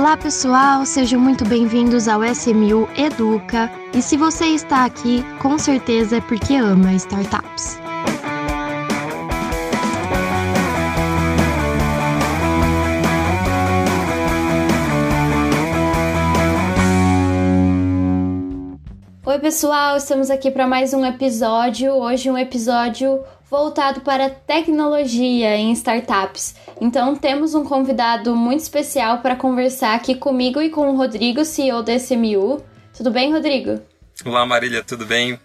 Olá pessoal, sejam muito bem-vindos ao SMU Educa. E se você está aqui, com certeza é porque ama startups. Oi, pessoal, estamos aqui para mais um episódio. Hoje, um episódio voltado para tecnologia em startups. Então, temos um convidado muito especial para conversar aqui comigo e com o Rodrigo, CEO da SMU. Tudo bem, Rodrigo? Olá, Marília, tudo bem?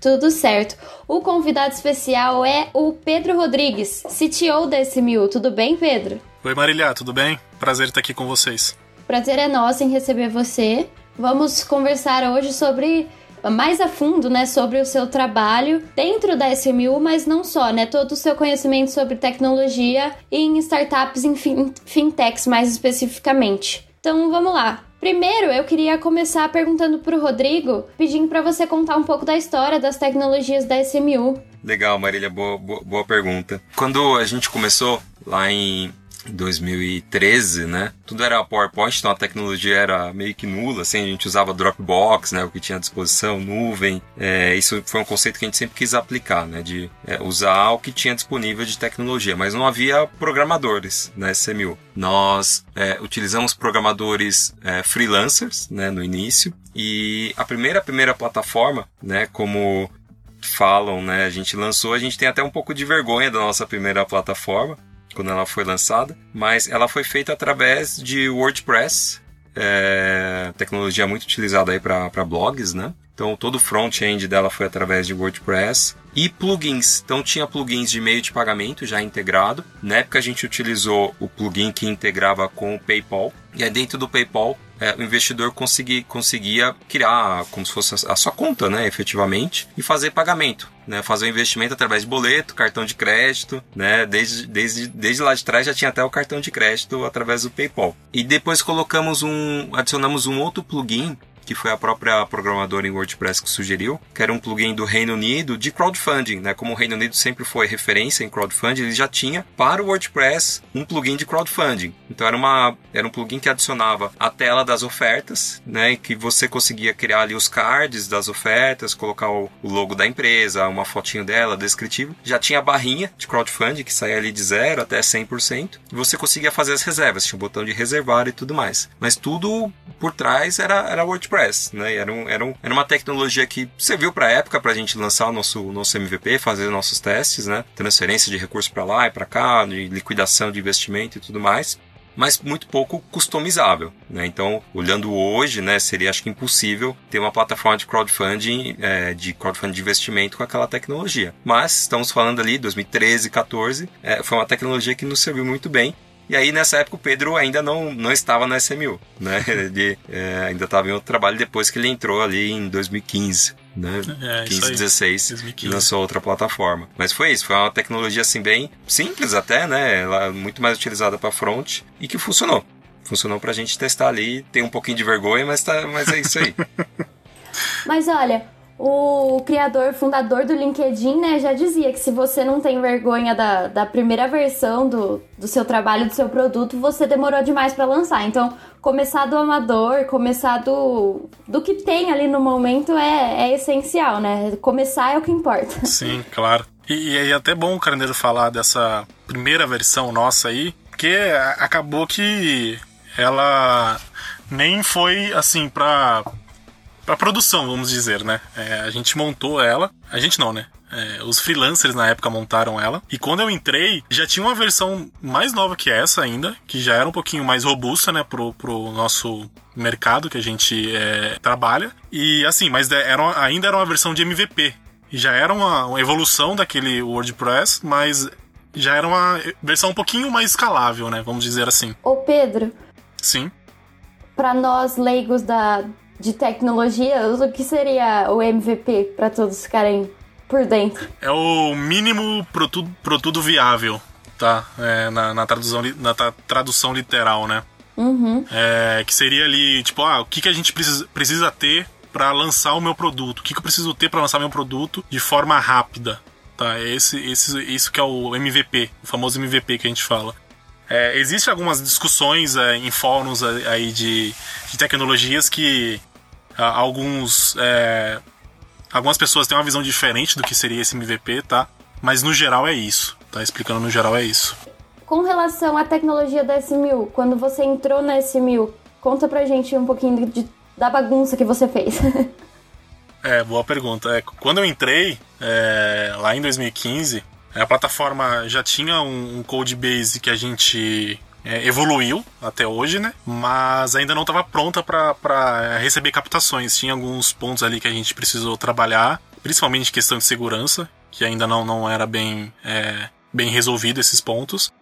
Tudo certo. O convidado especial é o Pedro Rodrigues, CTO da SMU. Tudo bem, Pedro? Oi, Marília, tudo bem? Prazer estar aqui com vocês. Prazer é nosso em receber você. Vamos conversar hoje sobre mais a fundo, né, sobre o seu trabalho dentro da SMU, mas não só, né, todo o seu conhecimento sobre tecnologia em startups em fintechs mais especificamente. Então, vamos lá. Primeiro, eu queria começar perguntando para o Rodrigo, pedindo para você contar um pouco da história das tecnologias da SMU. Legal, Marília, boa, boa, boa pergunta. Quando a gente começou lá em 2013, né? Tudo era PowerPoint, então a tecnologia era meio que nula, assim, a gente usava Dropbox, né? O que tinha à disposição, nuvem. É, isso foi um conceito que a gente sempre quis aplicar, né? De é, usar o que tinha disponível de tecnologia, mas não havia programadores na SMU. Nós é, utilizamos programadores é, freelancers, né? No início. E a primeira, primeira plataforma, né? Como falam, né? A gente lançou, a gente tem até um pouco de vergonha da nossa primeira plataforma, quando ela foi lançada, mas ela foi feita através de WordPress, é, tecnologia muito utilizada aí para blogs, né? Então todo o front-end dela foi através de WordPress e plugins. Então tinha plugins de meio de pagamento já integrado. Na época a gente utilizou o plugin que integrava com o PayPal. E aí dentro do PayPal é, o investidor consegui, conseguia criar como se fosse a, sua conta, né, efetivamente, e fazer pagamento. Né, fazer o investimento através de boleto, cartão de crédito, né, desde, desde, desde lá de trás já tinha até o cartão de crédito através do PayPal. E depois colocamos um, adicionamos um outro plugin que foi a própria programadora em WordPress que sugeriu, que era um plugin do Reino Unido de crowdfunding, né? Como o Reino Unido sempre foi referência em crowdfunding, ele já tinha para o WordPress um plugin de crowdfunding. Então era uma era um plugin que adicionava a tela das ofertas, né? Que você conseguia criar ali os cards das ofertas, colocar o, logo da empresa, uma fotinho dela, descritivo. Já tinha a barrinha de crowdfunding que saía ali de 0 até 100%. E você conseguia fazer as reservas, tinha um botão de reservar e tudo mais. Mas tudo por trás era, era WordPress WordPress, né? Era, um, era, um, era uma tecnologia que serviu para a época para a gente lançar o nosso, nosso MVP, fazer nossos testes, né? Transferência de recursos para lá e para cá, de liquidação de investimento e tudo mais mas muito pouco customizável. Né? Então, olhando hoje, né, seria acho que impossível ter uma plataforma de crowdfunding, é, de crowdfunding de investimento com aquela tecnologia. Mas estamos falando ali 2013, 14, é, foi uma tecnologia que nos serviu muito bem e aí, nessa época, o Pedro ainda não, não estava na SMU, né? Ele é, ainda estava em outro trabalho depois que ele entrou ali em 2015. Né? É, 15, 16 2015. lançou outra plataforma. Mas foi isso, foi uma tecnologia assim bem simples até, né? Ela muito mais utilizada para front e que funcionou. Funcionou pra gente testar ali, tem um pouquinho de vergonha, mas, tá, mas é isso aí. mas olha, o criador, fundador do LinkedIn, né, já dizia que se você não tem vergonha da, da primeira versão do, do seu trabalho, do seu produto, você demorou demais para lançar. Então, começar do amador, começar do, do que tem ali no momento é, é essencial, né? Começar é o que importa. Sim, claro. E, e é até bom o Carneiro falar dessa primeira versão nossa aí, porque acabou que ela nem foi assim pra para produção, vamos dizer, né? É, a gente montou ela, a gente não, né? É, os freelancers na época montaram ela. E quando eu entrei, já tinha uma versão mais nova que essa ainda, que já era um pouquinho mais robusta, né, pro, pro nosso mercado que a gente é, trabalha. E assim, mas era, ainda era uma versão de MVP. Já era uma, uma evolução daquele WordPress, mas já era uma versão um pouquinho mais escalável, né? Vamos dizer assim. Ô Pedro. Sim. Para nós leigos da, de tecnologia, o que seria o MVP para todos ficarem por dentro? É o mínimo produto, produto viável, tá? É, na, na, tradução, na tradução literal, né? Uhum. É, que seria ali, tipo, ah, o que, que a gente precisa, precisa ter para lançar o meu produto? O que, que eu preciso ter para lançar meu produto de forma rápida? Tá? Esse, esse, isso que é o MVP, o famoso MVP que a gente fala. É, Existem algumas discussões é, em fóruns aí de, de tecnologias que alguns é, algumas pessoas têm uma visão diferente do que seria esse MVP, tá? Mas no geral é isso, tá? Explicando no geral é isso. Com relação à tecnologia da S1000, quando você entrou na S1000, conta pra gente um pouquinho de, da bagunça que você fez. é, boa pergunta. É, quando eu entrei, é, lá em 2015, a plataforma já tinha um, um code base que a gente é, evoluiu até hoje, né? Mas ainda não estava pronta para receber captações. Tinha alguns pontos ali que a gente precisou trabalhar, principalmente questão de segurança, que ainda não, não era bem, é, bem resolvido esses pontos.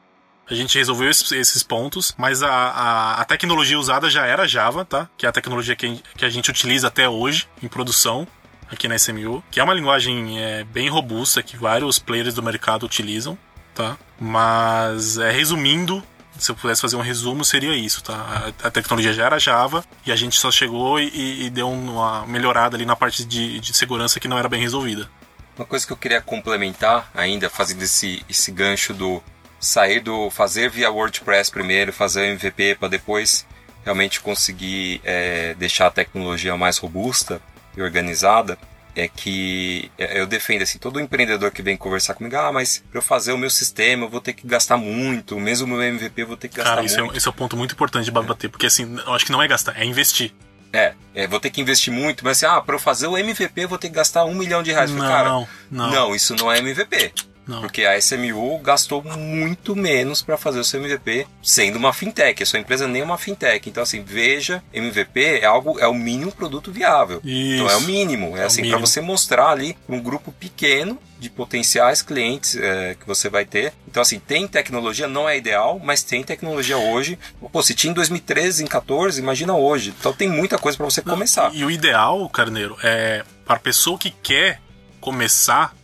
A gente resolveu esses, esses pontos, mas a, a, a, tecnologia usada já era Java, tá? Que é a tecnologia que, que a gente utiliza até hoje em produção aqui na SMU, que é uma linguagem é, bem robusta que vários players do mercado utilizam, tá? Mas é, resumindo, se eu pudesse fazer um resumo, seria isso, tá? A, a tecnologia já era Java e a gente só chegou e, e deu uma melhorada ali na parte de, de segurança que não era bem resolvida. Uma coisa que eu queria complementar ainda, fazendo esse, esse gancho do sair do fazer via WordPress primeiro, fazer o MVP para depois realmente conseguir é, deixar a tecnologia mais robusta e organizada, é que é, eu defendo assim, todo empreendedor que vem conversar comigo, ah, mas para eu fazer o meu sistema eu vou ter que gastar muito, mesmo o meu MVP eu vou ter que gastar Cara, isso muito. É, esse é um ponto muito importante de bater, porque assim, eu acho que não é gastar, é investir. É, é, vou ter que investir muito, mas assim, ah, para eu fazer o MVP eu vou ter que gastar um milhão de reais. Não, Cara, não. não, isso não é MVP. Não. Porque a SMU gastou muito menos para fazer o seu MVP, sendo uma fintech. A sua empresa nem é uma fintech. Então, assim, veja, MVP é algo, é o mínimo produto viável. Isso. Então é o mínimo. É, É assim, para você mostrar ali um grupo pequeno de potenciais clientes é, que você vai ter. Então, assim, tem tecnologia, não é ideal, mas tem tecnologia hoje. Pô, se tinha em 2013, em 14, imagina hoje. Então tem muita coisa para você começar. E o ideal, Carneiro, é para a pessoa que quer começar,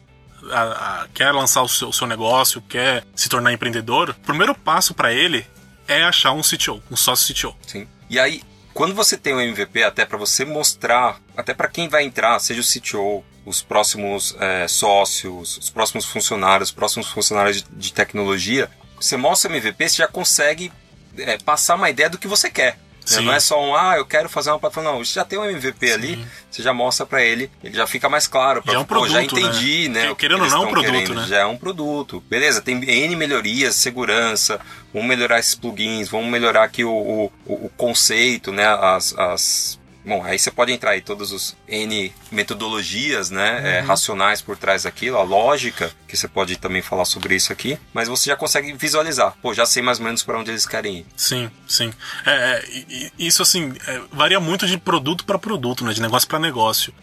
a- a- quer lançar o seu, o seu negócio, quer se tornar empreendedor, o primeiro passo para ele é achar um CTO, um sócio CTO. Sim. E aí, quando você tem um MVP, até para você mostrar, até para quem vai entrar, seja o CTO, os próximos é, sócios, os próximos funcionários, os próximos funcionários de, de tecnologia, você mostra o MVP, você já consegue é, passar uma ideia do que você quer. Né? Sim. Não é só um, ah, eu quero fazer uma plataforma. Não, você já tem um MVP ali, você já mostra para ele, ele já fica mais claro. Pra, Já é um Pô, já produto, né? entendi, né? Que querendo ou não, é um produto, querendo. né? Já é um produto. Beleza, tem N melhorias, segurança, vamos melhorar esses plugins, vamos melhorar aqui o, o, o- o conceito, né? As, as... Bom, aí você pode entrar aí todos os N metodologias, né? é, Uhum. racionais por trás daquilo, a lógica, que você pode também falar sobre isso aqui, mas você já consegue visualizar. Pô, já sei mais ou menos para onde eles querem ir. Sim, sim. É, é, isso assim é, varia muito de produto para produto, né? De negócio para negócio.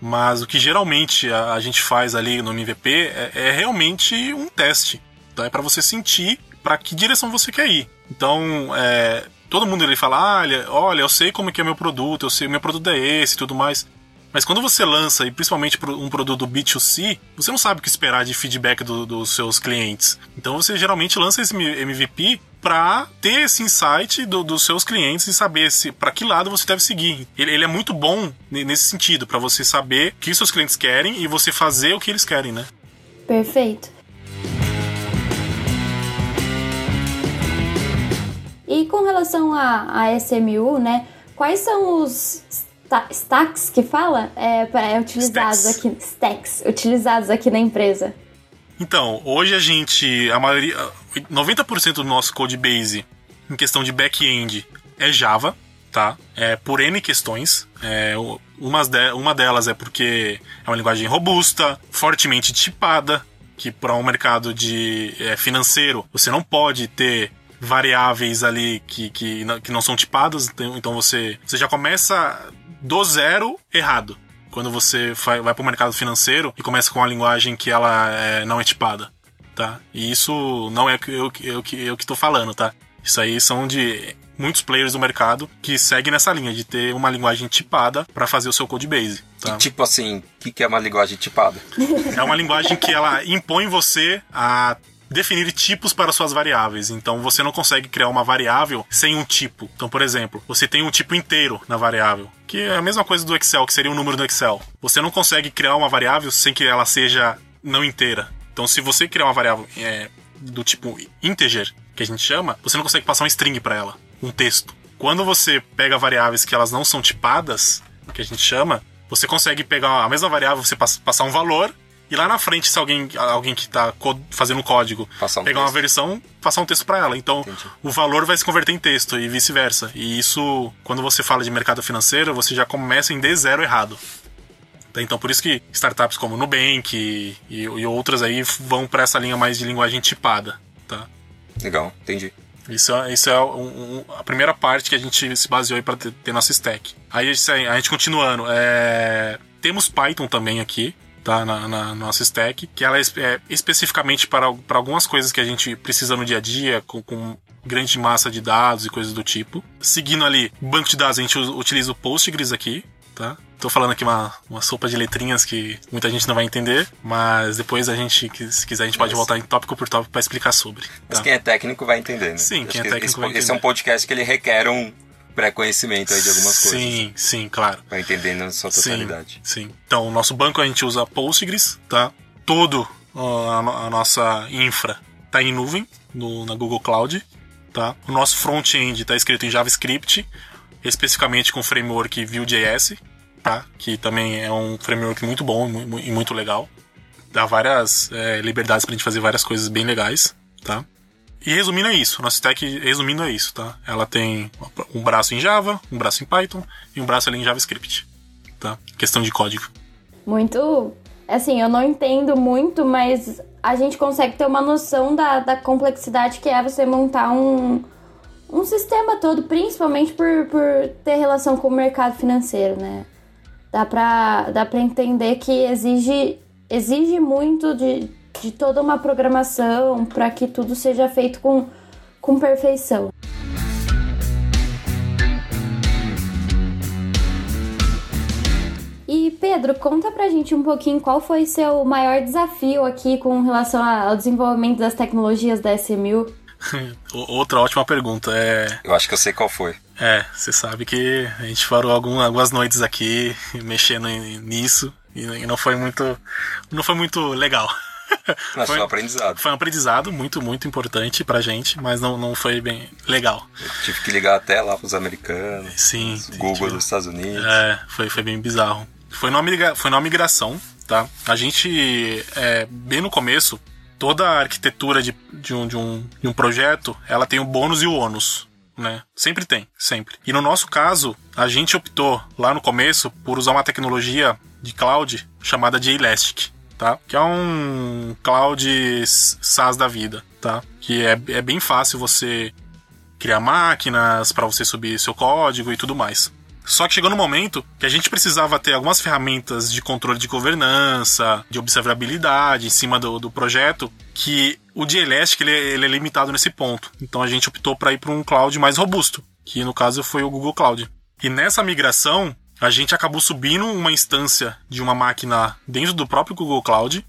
Mas o que geralmente a, a gente faz ali no MVP é, é realmente um teste. Tá? É para você sentir para que direção você quer ir. Então, é, todo mundo ele fala, ah, olha, eu sei como é que é meu produto, eu sei, meu produto é esse e tudo mais. Mas quando você lança, e principalmente um produto B2C, você não sabe o que esperar de feedback do- dos seus clientes. Então você geralmente lança esse MVP para ter esse insight do- dos seus clientes e saber se para que lado você deve seguir. Ele, ele é muito bom ne- nesse sentido, para você saber o que seus clientes querem e você fazer o que eles querem, né? Perfeito. E com relação à, SMU, né? Quais são os sta- stacks que fala é, é, utilizados Stacks. aqui, stacks utilizados aqui na empresa? Então, hoje a gente, a maioria, 90% do nosso code base em questão de back-end é Java, tá? É por N questões. É, umas de- uma delas é porque é uma linguagem robusta, fortemente tipada, que para um mercado de é, financeiro você não pode ter variáveis ali que, que, não- que não são tipadas, então você, você já começa do zero errado quando você vai, vai para o mercado financeiro e começa com uma linguagem que ela é, não é tipada, tá? E isso não é eu, eu, eu, eu que estou falando, tá? Isso aí são de muitos players do mercado que seguem nessa linha de ter uma linguagem tipada para fazer o seu code base, tá? E tipo assim, o que, que é uma linguagem tipada? É uma linguagem que ela impõe você a definir tipos para suas variáveis. Então você não consegue criar uma variável sem um tipo. Então, por exemplo, você tem um tipo inteiro na variável, que é a mesma coisa do Excel, que seria um número do Excel. Você não consegue criar uma variável sem que ela seja não inteira. Então, se você criar uma variável é, do tipo integer, que a gente chama, você não consegue passar um string para ela, um texto. Quando você pega variáveis que elas não são tipadas, que a gente chama, você consegue pegar a mesma variável, você passar um valor e lá na frente, se alguém, alguém que está fazendo código um pegar texto. uma versão, passar um texto para ela. Então, Entendi. o valor vai se converter em texto e vice-versa. E isso, quando você fala de mercado financeiro, você já começa em D0 errado. Tá? Então, por isso que startups como Nubank e, e, e outras aí vão para essa linha mais de linguagem tipada. Tá? Legal, entendi. Isso, é- isso é um- um- a primeira parte que a gente se baseou aí para ter, ter nosso stack. Aí a gente, a gente continuando, é, temos Python também aqui, tá? Na, na nossa stack, que ela é, é especificamente para, para algumas coisas que a gente precisa no dia a dia, com, com grande massa de dados e coisas do tipo. Seguindo ali, banco de dados, a gente utiliza o Postgres aqui, tá? Tô falando aqui uma, uma sopa de letrinhas que muita gente não vai entender, mas depois a gente, se quiser, a gente pode Mas- voltar em tópico por tópico para explicar sobre. Mas tá? quem é técnico vai entender, né? Sim, Acho quem é técnico esse, vai Esse é entender. um podcast que ele requer um pré-conhecimento aí de algumas coisas. Sim, sim, claro. Pra entender na sua totalidade. Sim, sim. Então, o nosso banco a gente usa Postgres, tá? Todo a, a nossa infra tá em nuvem, no, na Google Cloud, tá? O nosso front-end tá escrito em JavaScript, especificamente com o framework Vue.js, tá? Que também é um framework muito bom e e muito legal. Dá várias é, liberdades pra gente fazer várias coisas bem legais, tá? E resumindo é isso, nosso stack resumindo é isso, tá? Ela tem um braço em Java, um braço em Python e um braço ali em JavaScript, tá? Questão de código. Muito. Assim, eu não entendo muito, mas a gente consegue ter uma noção da, da complexidade que é você montar um, um sistema todo, principalmente por, por ter relação com o mercado financeiro, né? Dá pra, dá pra entender que exige, exige muito de, de toda uma programação para que tudo seja feito com, com perfeição. E Pedro, conta pra gente um pouquinho qual foi seu maior desafio aqui com relação ao desenvolvimento das tecnologias da S1000. O- Outra ótima pergunta. É, Eu acho que eu sei qual foi. é você sabe que a gente parou algum, algumas noites aqui mexendo nisso e, e não foi muito, não foi muito legal. Mas foi Foi- um aprendizado. Foi um aprendizado muito, muito importante pra gente, mas não, não foi bem legal. Eu tive que ligar até lá pros americanos. Sim, os Google dos Estados Unidos. É, foi, foi bem bizarro. Foi numa, foi numa migração, tá? A gente, é, bem no começo, toda a arquitetura de, de, um, de, um, de um projeto, ela tem o bônus e o ônus, né? Sempre tem, sempre. E no nosso caso, a gente optou, lá no começo, por usar uma tecnologia de cloud chamada de Elastic, tá? Que é um cloud SaaS da vida, tá? Que é, é bem fácil você criar máquinas para você subir seu código e tudo mais. Só que chegou no momento que a gente precisava ter algumas ferramentas de controle de governança, de observabilidade em cima do, do projeto, que o de Elastic ele, ele é limitado nesse ponto. Então a gente optou para ir para um cloud mais robusto, que no caso foi o Google Cloud. E nessa migração, a gente acabou subindo uma instância de uma máquina dentro do próprio Google Cloud,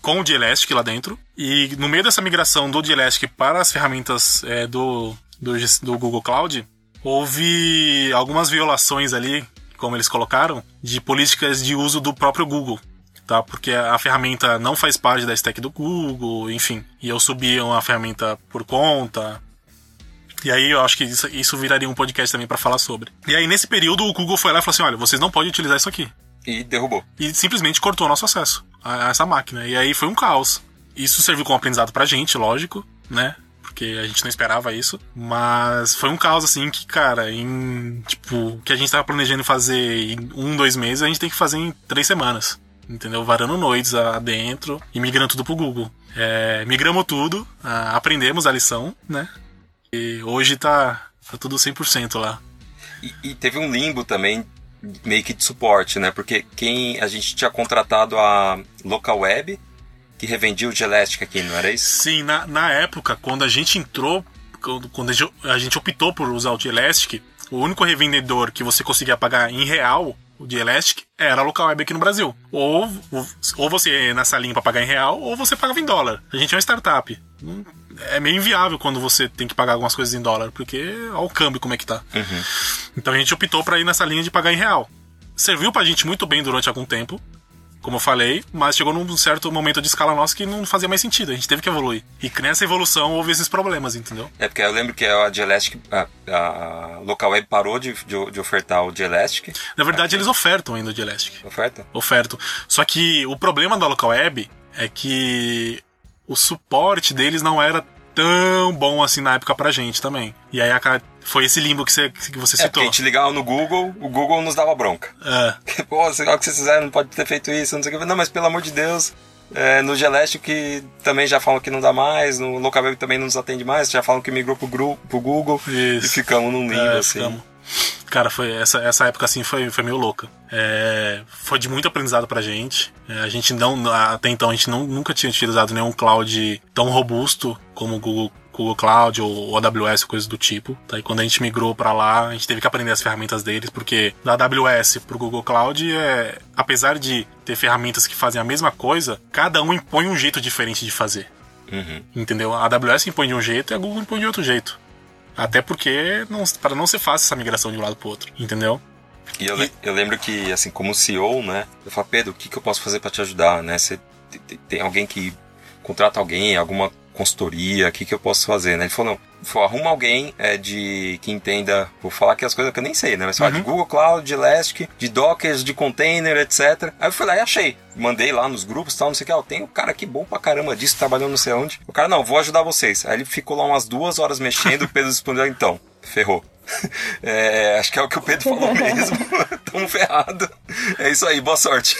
com o Elastic lá dentro. E no meio dessa migração do Elastic para as ferramentas é, do, do, do Google Cloud, houve algumas violações ali, como eles colocaram, de políticas de uso do próprio Google. Tá? Porque a ferramenta não faz parte da stack do Google, enfim. E eu subi uma ferramenta por conta. E aí eu acho que isso, isso viraria um podcast também para falar sobre. E aí nesse período o Google foi lá e falou assim: olha, vocês não podem utilizar isso aqui E derrubou. e simplesmente cortou nosso acesso a a essa máquina. E aí foi um caos. Isso serviu como aprendizado pra gente, lógico, né? Porque a gente não esperava isso. Mas foi um caos, assim, que, cara, em. Tipo, o que a gente tava planejando fazer em um, dois meses, a gente tem que fazer em três semanas. Entendeu? Varando noites adentro e migrando tudo pro Google. É, migramos tudo, aprendemos a lição, né? E hoje tá, tá tudo 100% lá. E, e teve um limbo também, meio que de suporte, né? Porque quem a gente tinha contratado a Local Web, que revendia o de Elastic aqui, não era isso? Sim, na, na época, quando a gente entrou, quando, quando a gente- optou por usar o de Elastic, o único revendedor que você conseguia pagar em real, de Elastic, era a local web aqui no Brasil. Ou, ou você ia nessa linha para pagar em real, ou você pagava em dólar. A gente é uma startup. É meio inviável quando você tem que pagar algumas coisas em dólar, porque olha o câmbio como é que tá. Uhum. Então a gente optou para ir nessa linha de pagar em real. Serviu pra gente muito bem durante algum tempo, como eu falei, mas chegou num certo momento de escala nossa que não fazia mais sentido, a gente teve que evoluir. E nessa evolução houve esses problemas, entendeu? É porque eu lembro que a Gelastic, a, a Local Web parou de, de, de ofertar o Gelastic. Na verdade, eles ofertam ainda o Gelastic. Oferta? Ofertam. Só que o problema da Local Web é que o suporte deles não era tão bom assim na época pra gente também. E aí a, foi esse limbo que você, que você É, citou. porque a gente ligava no Google, o Google nos dava bronca. É. Pô, sei lá o que vocês fizeram, não pode ter feito isso, não sei o que. Não, mas pelo amor de Deus, é, no Geleste que também já falam que não dá mais, no Localweb também não nos atende mais, já falam que migrou pro, gru, pro Google Isso. e ficamos num limbo, É, assim. ficamos. Cara, foi essa, essa época assim foi, foi meio louca. É, foi de muito aprendizado pra gente. É, a gente não, até então, a gente não, nunca tinha utilizado nenhum cloud tão robusto como o Google, Google Cloud ou AWS, coisas do tipo. Tá? E quando a gente migrou pra lá, a gente teve que aprender as ferramentas deles, porque da AWS pro Google Cloud, é, apesar de ter ferramentas que fazem a mesma coisa, cada um impõe um jeito diferente de fazer. Uhum. Entendeu? A AWS impõe de um jeito e a Google impõe de outro jeito. Até porque para não ser fácil essa migração de um lado pro outro, entendeu? E eu, le- eu lembro que, assim, como CEO, né, eu falo, Pedro, o que, que eu posso fazer pra te ajudar, né? Você te- te- tem alguém que contrata alguém, alguma consultoria, o que, que eu posso fazer, né? Ele falou, não, falou, arruma alguém é, de que entenda, vou falar aqui as coisas que eu nem sei, né? Mas falar de Google Cloud, de Elastic, de Docker, de container, etc. Aí eu fui lá e achei. Mandei lá nos grupos e tal, não sei o que, ó, tem um cara que bom pra caramba disso, trabalhando não sei onde. O cara, não, vou ajudar vocês. Aí ele ficou lá umas duas horas mexendo, o Pedro respondeu, então, ferrou. É, acho que é o que o Pedro falou mesmo. Tamo ferrado. É isso aí, boa sorte.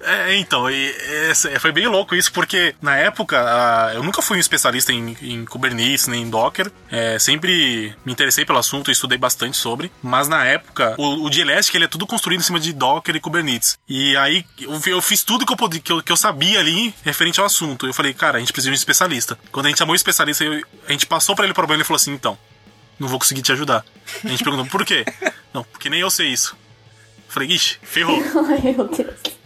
É, então, e esse- foi bem louco isso, porque na época ah, eu nunca fui um especialista em, em Kubernetes nem em Docker. É, sempre me interessei pelo assunto e estudei bastante sobre. Mas na época, o, o Elastic ele é tudo construído em cima de Docker e Kubernetes. E aí eu, eu fiz tudo que eu, podia, que, eu, que eu sabia ali referente ao assunto. Eu falei, cara, a gente precisa de um especialista. Quando a gente chamou o especialista, eu- a gente passou pra ele o problema e ele falou assim: então, não vou conseguir te ajudar. A gente perguntou, por quê? Não, porque nem eu sei isso. Eu falei, ixi, ferrou. Ai, meu Deus.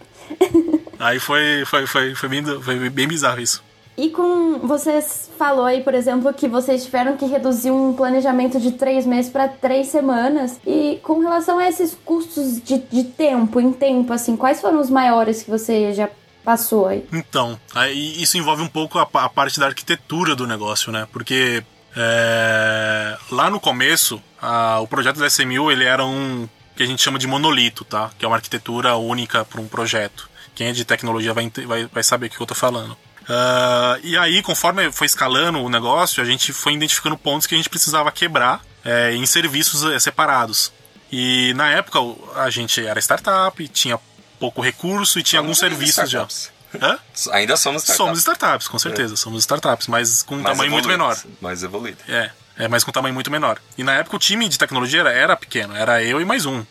Aí foi, foi, foi, foi, bem, foi bem bizarro isso. E com. Você falou aí, por exemplo, que vocês tiveram que reduzir um planejamento de três meses para três semanas. E com relação a esses custos de, de tempo, em tempo, assim, quais foram os maiores que você já passou aí? Então, aí isso envolve um pouco a, a parte da arquitetura do negócio, né? Porque é, lá no começo, a- o projeto da SMU ele era um que a gente chama de monolito, tá? Que é uma arquitetura única para um projeto. Quem é de tecnologia vai, vai, vai saber o que eu tô falando. Ah, e aí, conforme foi escalando o negócio, a gente foi identificando pontos que a gente precisava quebrar é, em serviços eh, separados. E na época a gente era startup, tinha pouco recurso e tinha alguns serviços já. startups. Hã? Ainda somos startups. Somos startups, com certeza. Somos startups, mas com um Mais tamanho muito menor. Mais evoluído. É, é, mas com um tamanho muito menor. E na época o time de tecnologia era, era pequeno, era eu e mais um.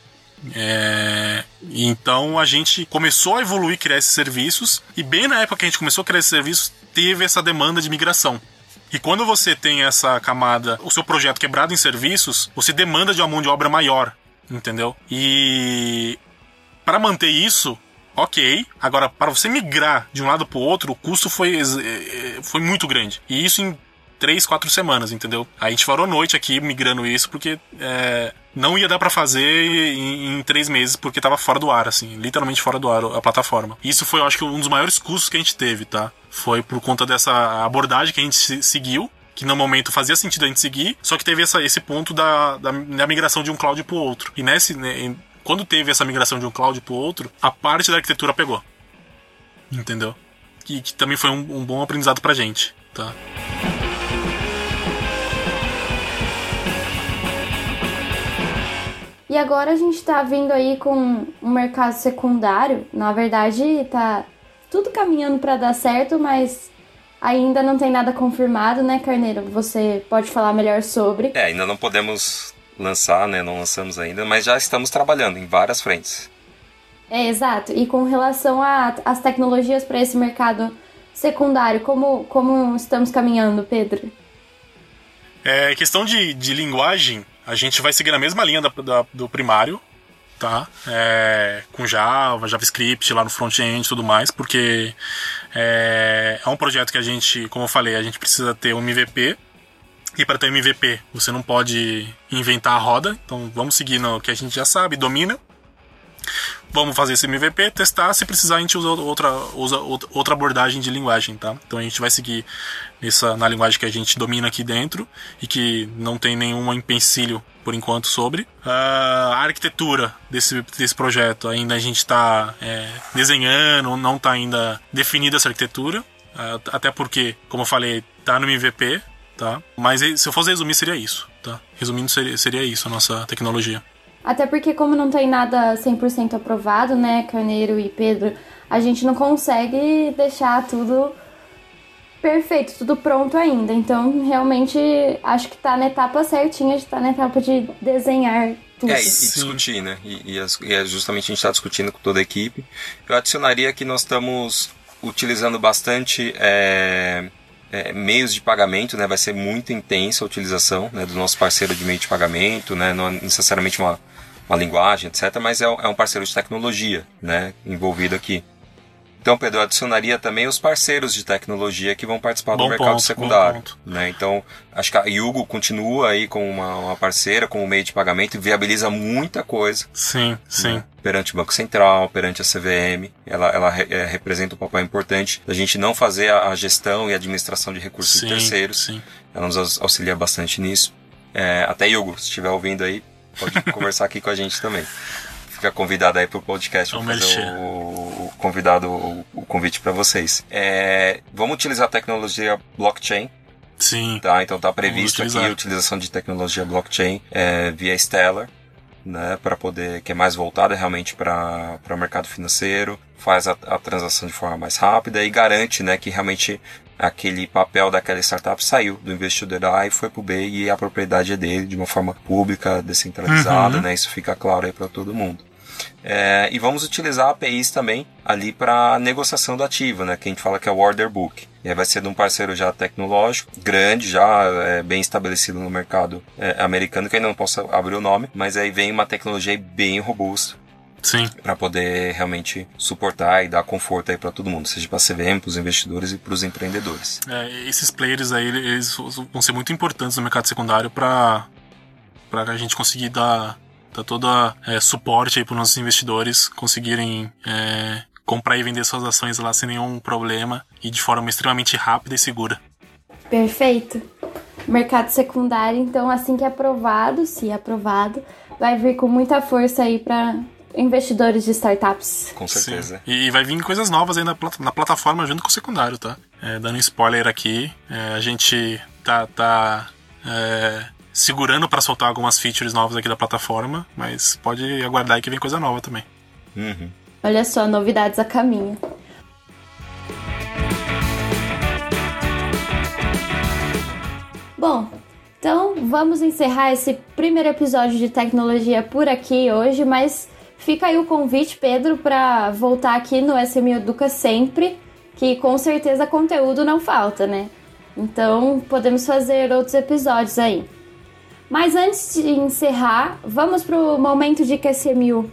É, então a gente começou a evoluir, criar esses serviços, e bem na época que a gente começou a criar esses serviços, teve essa demanda de migração. E quando você tem essa camada, o seu projeto quebrado em serviços, você demanda de uma mão de obra maior, entendeu? E para manter isso, ok. Agora, para você migrar de um lado para o outro, o custo foi, ex- eh, foi muito grande. E isso em três, quatro semanas, entendeu? Aí a gente varou noite aqui migrando isso, porque é, não ia dar para fazer em, em três meses, porque tava fora do ar, assim, literalmente fora do ar a plataforma. Isso foi, eu acho que, um dos maiores custos que a gente teve, tá? Foi por conta dessa abordagem que a gente se- seguiu. Que no momento fazia sentido a gente seguir, só que teve essa, esse ponto da, da, da migração de um cloud pro outro. E nesse, né, quando teve essa migração de um cloud pro outro, a parte da arquitetura pegou. Entendeu? Que, que também foi um, um bom aprendizado pra gente, tá? E agora a gente tá vindo aí com um mercado secundário. Na verdade, tá tudo caminhando para dar certo, mas ainda não tem nada confirmado, né, Carneiro? Você pode falar melhor sobre. É, ainda não podemos lançar, né? Não lançamos ainda, mas já estamos trabalhando em várias frentes. É, exato. E com relação às tecnologias para esse mercado secundário, como, como estamos caminhando, Pedro? É, questão de, de linguagem, a gente vai seguir na mesma linha da, da- do primário, tá? É, com Java, JavaScript lá no front-end e tudo mais, porque é, é um projeto que a gente, como eu falei, a gente precisa ter um MVP. E para ter um MVP, você não pode inventar a roda, então vamos seguir no que a gente já sabe, domina. Vamos fazer esse MVP, testar, se precisar a gente usa outra, usa outra abordagem de linguagem, tá? Então a gente vai seguir nessa, na linguagem que a gente domina aqui dentro e que não tem nenhum empecilho por enquanto sobre. Uh, a arquitetura desse, desse projeto ainda a gente está é, desenhando, não está ainda definida essa arquitetura, uh, até porque, como eu falei, está no MVP, tá? Mas se eu fosse resumir seria isso, tá? Resumindo seria, seria isso a nossa tecnologia. Até porque, como não tem nada 100% aprovado, né, Carneiro e Pedro, a gente não consegue deixar tudo perfeito, tudo pronto ainda. Então, realmente, acho que tá na etapa certinha, de tá na etapa de desenhar tudo. É, e, e discutir, né? E, e, e, é justamente a gente está discutindo com toda a equipe. Eu adicionaria que nós estamos utilizando bastante. É é, meios de pagamento, né, vai ser muito intensa a utilização né, do nosso parceiro de meio de pagamento, né, não é necessariamente uma, uma linguagem, etc., mas é, é um parceiro de tecnologia né, envolvido aqui. Então, Pedro, eu adicionaria também os parceiros de tecnologia que vão participar bom do mercado ponto, secundário. Né? Então, acho que a Yugo continua aí com uma, uma parceira, com o meio de pagamento e viabiliza muita coisa. Sim, né? sim. Perante o Banco Central, perante a CVM. Ela, ela é, representa um papel importante da gente não fazer a, a gestão e administração de recursos sim, de terceiros. Sim. Ela nos auxilia bastante nisso. É, até Yugo, se estiver ouvindo aí, pode conversar aqui com a gente também fica convidado aí pro podcast para fazer o, o, convidado o, o convite para vocês. É, vamos utilizar a tecnologia blockchain. Sim. Tá, então tá previsto aqui a utilização de tecnologia blockchain é, via Stellar, né, para poder que é mais voltada realmente para o mercado financeiro, faz a, a transação de forma mais rápida e garante, né, que realmente aquele papel daquela startup saiu do investidor A e foi para o B e a propriedade é dele de uma forma pública, descentralizada, uhum. né? Isso fica claro aí para todo mundo. É, e vamos utilizar APIs também ali para negociação do ativo, né? Que a gente fala que é o order book. E vai ser de um parceiro já tecnológico, grande, já é, bem estabelecido no mercado é, americano, que ainda não posso abrir o nome, mas aí vem uma tecnologia bem robusta. Sim. Para poder realmente suportar e dar conforto aí para todo mundo, seja para a CVM, para os investidores e para os empreendedores. É, esses players aí, eles vão ser muito importantes no mercado secundário para para a gente conseguir dar tá todo é, suporte aí para os nossos investidores conseguirem é, comprar e vender suas ações lá sem nenhum problema e de forma extremamente rápida e segura. Perfeito. Mercado secundário, então, assim que é aprovado, se é aprovado, vai vir com muita força aí para investidores de startups. Com certeza. Sim. E vai vir coisas novas aí na, na plataforma junto com o secundário, tá? É, dando um spoiler aqui, é, a gente tá, tá é, segurando para soltar algumas features novas aqui da plataforma, mas pode aguardar aí que vem coisa nova também. Uhum. Olha só, novidades a caminho. Bom, então vamos encerrar esse primeiro episódio de tecnologia por aqui hoje, mas fica aí o convite, Pedro, para voltar aqui no SMU Educa sempre, que com certeza conteúdo não falta, né? Então podemos fazer outros episódios aí. Mas antes de encerrar, vamos para o momento de QSMU.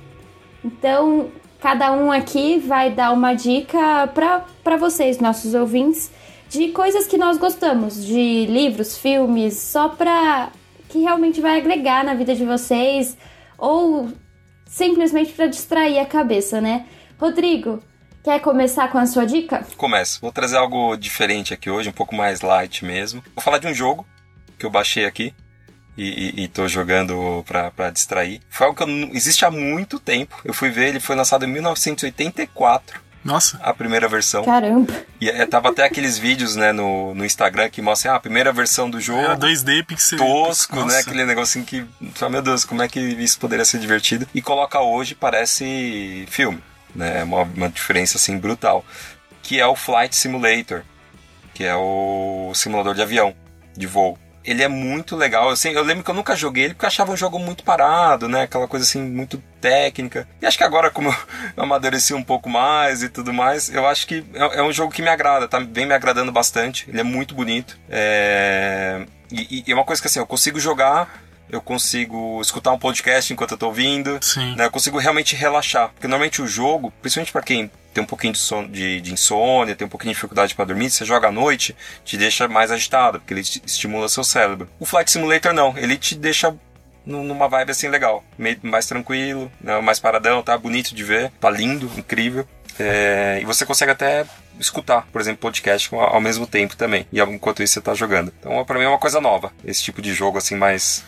Então, cada um aqui vai dar uma dica para vocês, nossos ouvintes, de coisas que nós gostamos, de livros, filmes, só para que realmente vai agregar na vida de vocês ou simplesmente para distrair a cabeça, né? Rodrigo, quer começar com a sua dica? Começo. Vou trazer algo diferente aqui hoje, um pouco mais light mesmo. Vou falar de um jogo que eu baixei aqui, e, e, e tô jogando pra, pra distrair. Foi algo que eu, existe há muito tempo. Eu fui ver, ele foi lançado em 1984. Nossa. A primeira versão. Caramba. E é, tava até aqueles vídeos, né, no, no Instagram que mostram ah, a primeira versão do jogo. Era 2D pixel. Tosco, né, Nossa. né? Aquele negocinho que. Meu Deus, como é que isso poderia ser divertido? E coloca hoje, parece filme. Né? É uma, uma diferença assim brutal. Que é o Flight Simulator. Que é o simulador de avião, de voo ele é muito legal. Assim, eu lembro que eu nunca joguei ele porque eu achava um jogo muito parado, né? Aquela coisa assim, muito técnica. E acho que agora, como eu amadureci um pouco mais e tudo mais, eu acho que é, é um jogo que me agrada, tá? Vem me agradando bastante. Ele é muito bonito. É... E, e é uma coisa que assim, eu consigo jogar eu consigo escutar um podcast enquanto eu tô ouvindo. Sim. Né? Eu consigo realmente relaxar. Porque normalmente o jogo, principalmente para quem tem um pouquinho de, son de, de insônia, tem um pouquinho de dificuldade para dormir, você joga à noite, te deixa mais agitado, porque ele estimula seu cérebro. O Flight Simulator não, ele te deixa numa vibe assim legal. Meio mais tranquilo, né, mais paradão, tá bonito de ver, tá lindo, incrível. É, e você consegue até escutar, por exemplo, podcast ao mesmo tempo também. E enquanto isso você tá jogando. Então, pra mim é uma coisa nova. Esse tipo de jogo, assim, mais.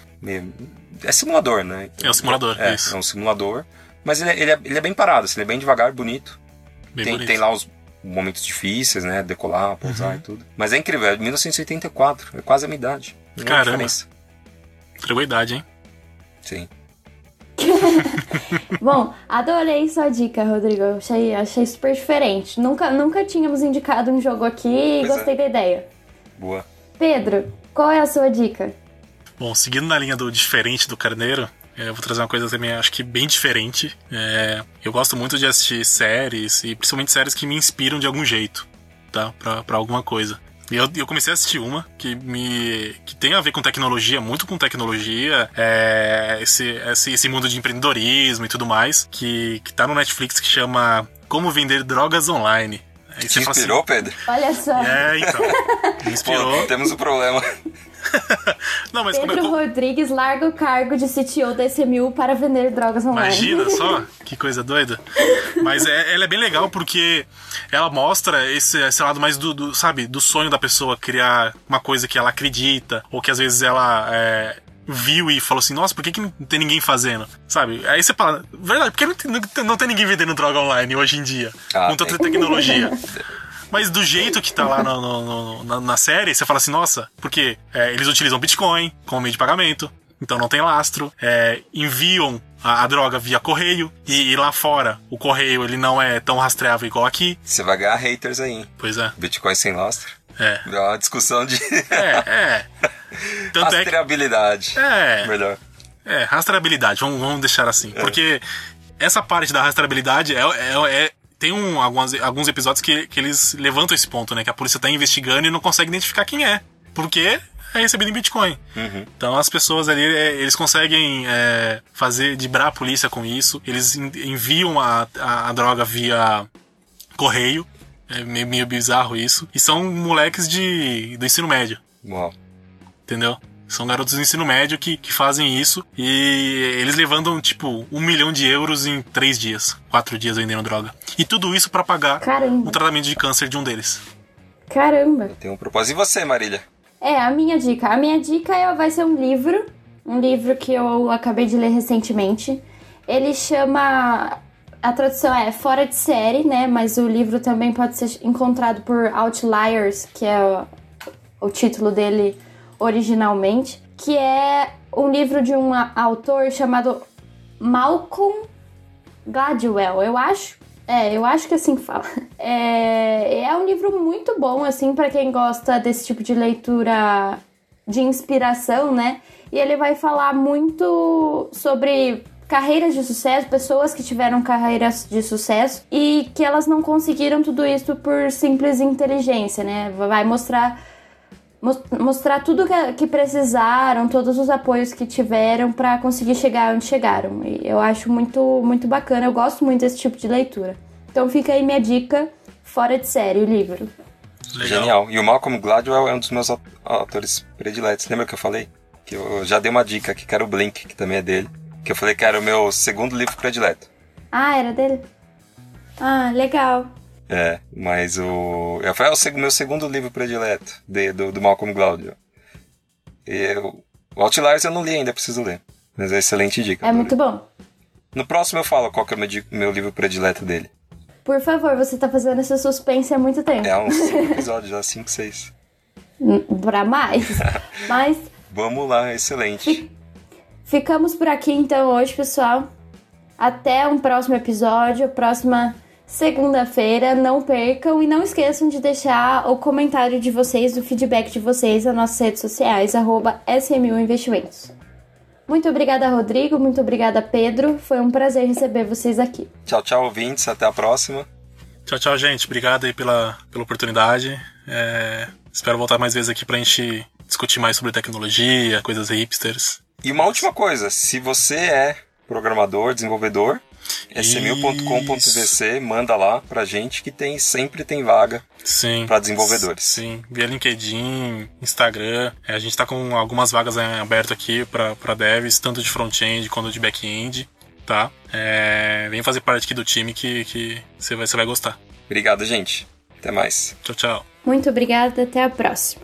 É simulador, né? É um simulador, é, isso. É um simulador. Mas ele é, ele é, ele é bem parado, assim, ele é bem devagar, bonito. Bem tem, bonito. tem lá os momentos difíceis, né? Decolar, pousar Uhum. e tudo. Mas é incrível, é 1984, é quase a minha idade. Não é Caramba. diferença. Entregou a idade, hein? Sim. Bom, adorei sua dica, Rodrigo. Achei, achei super diferente. Nunca, nunca tínhamos indicado um jogo aqui e Pois é. gostei da ideia. Boa. Pedro, qual é a sua dica? Bom, seguindo na linha do diferente do Carneiro, é, eu vou trazer uma coisa também, acho que bem diferente. É, eu gosto muito de assistir séries, e principalmente séries que me inspiram de algum jeito, tá? Pra, pra alguma coisa. E eu, eu comecei a assistir uma que me que tem a ver com tecnologia, muito com tecnologia, é, esse, esse, esse mundo de empreendedorismo e tudo mais, que, que tá no Netflix que chama Como Vender Drogas Online. Aí Te assim, inspirou, Pedro? Olha só. É, então. Me Pô, inspirou. temos um problema. Não, mas como, Pedro como, Rodrigues larga o cargo de CTO da SMU para vender drogas online. Imagina só, que coisa doida. Mas é, ela é bem legal porque ela mostra esse, esse lado mais do, do, sabe, do sonho da pessoa criar uma coisa que ela acredita, ou que às vezes ela é, viu e falou assim, nossa, por que, que não tem ninguém fazendo? Sabe? Aí você fala, verdade, por que não tem, não tem- ninguém vendendo droga online hoje em dia? Ah, com tanta tecnologia. Mas do jeito que tá lá no- no- no- na, na série, você fala assim, nossa, porque é, eles utilizam Bitcoin como meio de pagamento, então não tem lastro, é, enviam a, a droga via correio, e, e lá fora o correio ele não é tão rastreável igual aqui. Você vai ganhar haters aí. hein? Pois é, Bitcoin sem lastro. é, É uma discussão de é, é. Tanto é que, rastreabilidade. é, Melhor. É, rastreabilidade, vamos, vamos deixar assim. Porque essa parte da rastreabilidade é, é- é- tem um, algumas, alguns episódios que, que eles levantam esse ponto, né? Que a polícia tá investigando e não consegue identificar quem é. Porque é recebido em Bitcoin. Uhum. Então as pessoas ali, é, eles conseguem é, fazer, dibrar a polícia com isso. Eles en- enviam a, a, a droga via correio. É meio, meio bizarro isso. E são moleques de, do ensino médio Uau. entendeu? São garotos do ensino médio que, que fazem isso e eles levantam, tipo, um milhão de euros em três dias, quatro dias vendendo droga. E tudo isso pra pagar Caramba. o tratamento de câncer de um deles. Caramba. Tem um propósito. E você, Marília? É, a minha dica. A minha dica é, vai ser um livro. Um livro que eu acabei de ler recentemente. Ele chama. A tradução é Fora de Série, né? Mas o livro também pode ser encontrado por Outliers, que é o, o título dele originalmente. Que é um livro de um autor chamado Malcolm Gladwell, eu acho. É, eu acho que assim fala. É, é um livro muito bom, assim, para quem gosta desse tipo de leitura de inspiração, né? E ele vai falar muito sobre carreiras de sucesso, pessoas que tiveram carreiras de sucesso e que elas não conseguiram tudo isso por simples inteligência, né? Vai mostrar mos- mostrar tudo que, que precisaram, todos os apoios que tiveram para conseguir chegar onde chegaram. E eu acho muito, muito bacana, eu gosto muito desse tipo de leitura. Então fica aí minha dica, fora de série, o livro. Genial. E o Malcolm Gladwell é um dos meus au- autores prediletos. Lembra que eu falei? Que eu já dei uma dica aqui, que era o Blink, que também é dele. Que eu falei que era o meu segundo livro predileto. Ah, era dele? Ah, legal. É, mas o. Eu falei, é o meu segundo livro predileto de- do, do Malcolm Gladwell. Eu, o Outliers eu não li ainda, preciso ler. Mas é excelente dica. É muito bom. No próximo eu falo qual que é o meu, meu livro predileto dele. Por favor, você tá fazendo esse suspense há muito tempo. É uns 5 episódios, já 5, 6. Hum, Pra mais. Mas Vamos lá, excelente. Ficamos por aqui então hoje, pessoal. Até um próximo episódio, próxima segunda-feira. Não percam e não esqueçam de deixar o comentário de vocês, o feedback de vocês nas nossas redes sociais, arroba SMU Investimentos. Muito obrigada, Rodrigo. Muito obrigada, Pedro. Foi um prazer receber vocês aqui. Tchau, tchau, ouvintes. Até a próxima. Tchau, tchau, gente. Obrigado aí pela, pela oportunidade. É, espero voltar mais vezes aqui pra gente discutir mais sobre tecnologia, coisas hipsters. E uma última coisa: se você é programador, desenvolvedor, smil.com.vc, manda lá pra gente que tem sempre tem vaga Sim. para desenvolvedores. Sim, via LinkedIn, Instagram. É, a gente tá com algumas vagas abertas aqui para devs, tanto de front-end quanto de back-end, tá? É, vem fazer parte aqui do time que, que você, vai, você vai gostar. Obrigado, gente. Até mais. Tchau, tchau. Muito obrigada, até a próxima.